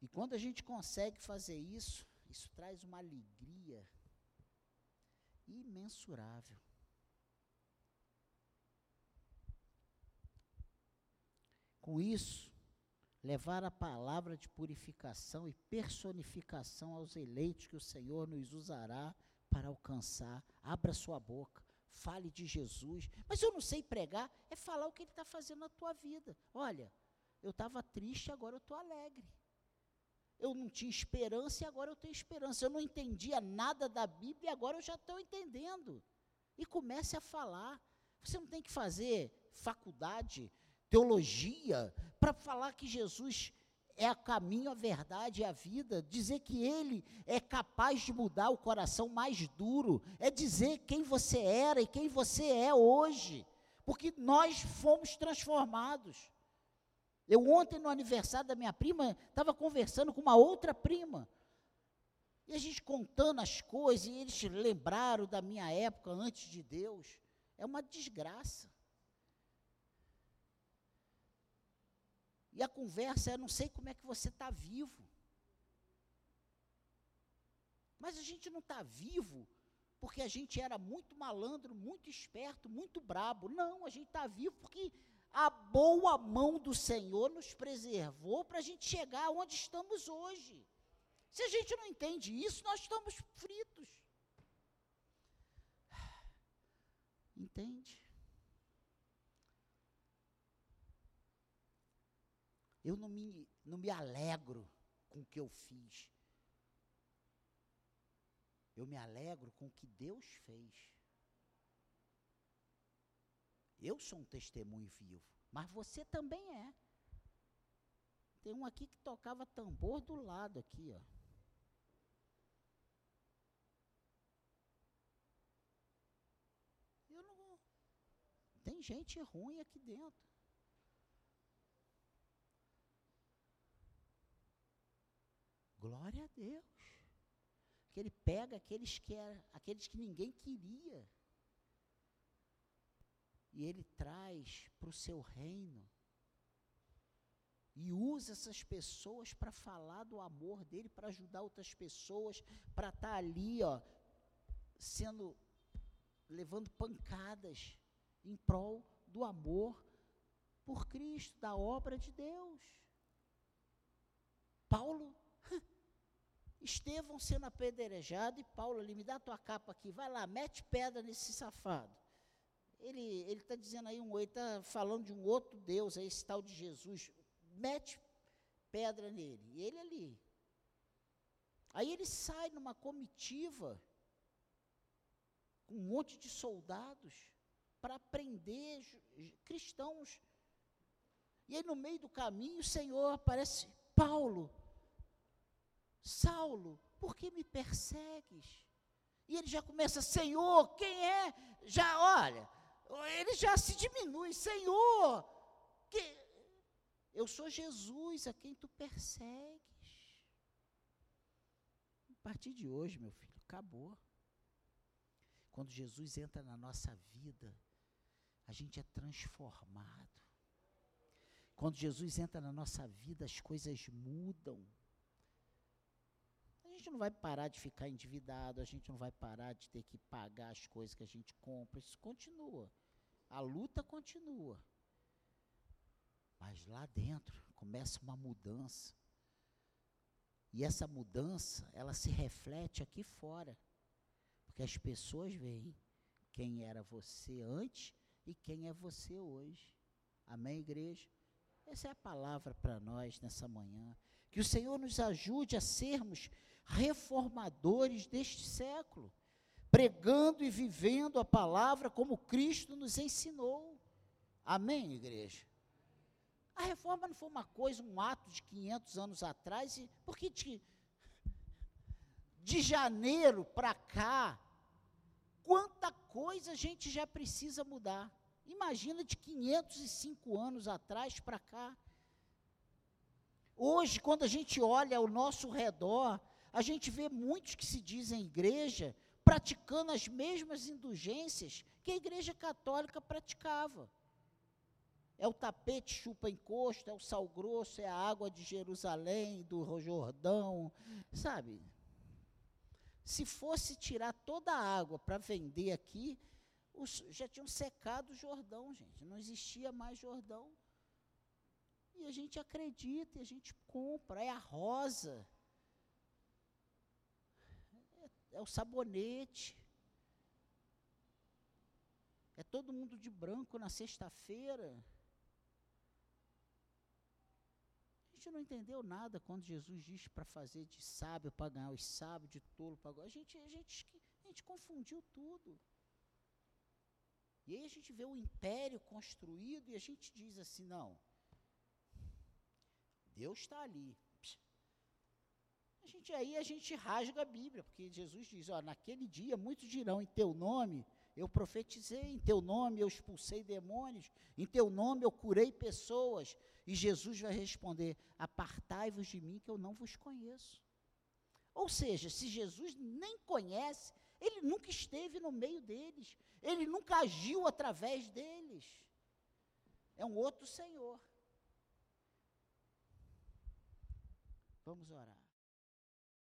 E quando a gente consegue fazer isso, isso traz uma alegria imensurável. Com isso, levar a palavra de purificação e personificação aos eleitos que o Senhor nos usará para alcançar. Abra sua boca, fale de Jesus. Mas eu não sei pregar, é falar o que Ele está fazendo na tua vida. Olha, eu estava triste, agora eu estou alegre. Eu não tinha esperança e agora eu tenho esperança. Eu não entendia nada da Bíblia e agora eu já estou entendendo. E comece a falar. Você não tem que fazer faculdade, teologia, para falar que Jesus é a caminho, a verdade e a vida. Dizer que Ele é capaz de mudar o coração mais duro. É dizer quem você era e quem você é hoje. Porque nós fomos transformados. Eu ontem, no aniversário da minha prima, estava conversando com uma outra prima. E a gente contando as coisas, e eles lembraram da minha época antes de Deus. É uma desgraça. E a conversa é: não sei como é que você está vivo. Mas a gente não está vivo porque a gente era muito malandro, muito esperto, muito brabo. Não, a gente está vivo porque a boa mão do Senhor nos preservou para a gente chegar onde estamos hoje. Se a gente não entende isso, nós estamos fritos. Entende? Eu não me, não me alegro com o que eu fiz. Eu me alegro com o que Deus fez. Eu sou um testemunho vivo, mas você também é. Tem um aqui que tocava tambor do lado aqui, ó. Eu não. Tem gente ruim aqui dentro. Glória a Deus. Que ele pega aqueles que era, aqueles que ninguém queria. E ele traz para o seu reino e usa essas pessoas para falar do amor dele, para ajudar outras pessoas, para estar tá ali, ó, sendo levando pancadas em prol do amor por Cristo, da obra de Deus. Paulo, Estevão sendo apedrejado e Paulo ali, me dá tua capa aqui, vai lá, mete pedra nesse safado. Ele está dizendo aí um, ele está falando de um outro Deus, aí, esse tal de Jesus mete pedra nele, e ele ali. Aí ele sai numa comitiva com um monte de soldados para prender cristãos. E aí no meio do caminho o Senhor aparece, Paulo, Saulo, por que me persegues? E ele já começa, Senhor, quem é? Já, olha, ele já se diminui, Senhor, que, eu sou Jesus a quem tu persegues. A partir de hoje, meu filho, acabou. Quando Jesus entra na nossa vida, a gente é transformado. Quando Jesus entra na nossa vida, as coisas mudam. Gente não vai parar de ficar endividado, a gente não vai parar de ter que pagar as coisas que a gente compra. Isso continua. A luta continua. Mas lá dentro começa uma mudança. E essa mudança, ela se reflete aqui fora. Porque as pessoas veem quem era você antes e quem é você hoje. Amém, igreja? Essa é a palavra para nós nessa manhã. Que o Senhor nos ajude a sermos reformadores deste século, pregando e vivendo a palavra como Cristo nos ensinou. Amém, igreja? A reforma não foi uma coisa, um ato de 500 anos atrás, e, porque de, de janeiro para cá, quanta coisa a gente já precisa mudar. Imagina de 505 anos atrás para cá. Hoje, quando a gente olha ao nosso redor, a gente vê muitos que se dizem igreja praticando as mesmas indulgências que a igreja católica praticava. É o tapete chupa encosto, é o sal grosso, é a água de Jerusalém, do Jordão, sabe? Se fosse tirar toda a água para vender aqui, os, já tinham secado o Jordão, gente. Não existia mais Jordão. E a gente acredita, e a gente compra. É a rosa. É, o sabonete. É todo mundo de branco na sexta-feira. gente não entendeu nada quando Jesus diz para fazer de sábio para ganhar os sábios, de tolo para a gente, a gente a gente confundiu tudo. E aí a gente vê o império construído e a gente diz assim, não. Deus está ali. Gente aí a gente rasga a Bíblia, porque Jesus diz, ó, naquele dia muitos dirão em teu nome, eu profetizei, em teu nome eu expulsei demônios, em teu nome eu curei pessoas. E Jesus vai responder: Apartai-vos de mim, que eu não vos conheço. Ou seja, se Jesus nem conhece, ele nunca esteve no meio deles, ele nunca agiu através deles. É um outro Senhor. Vamos orar.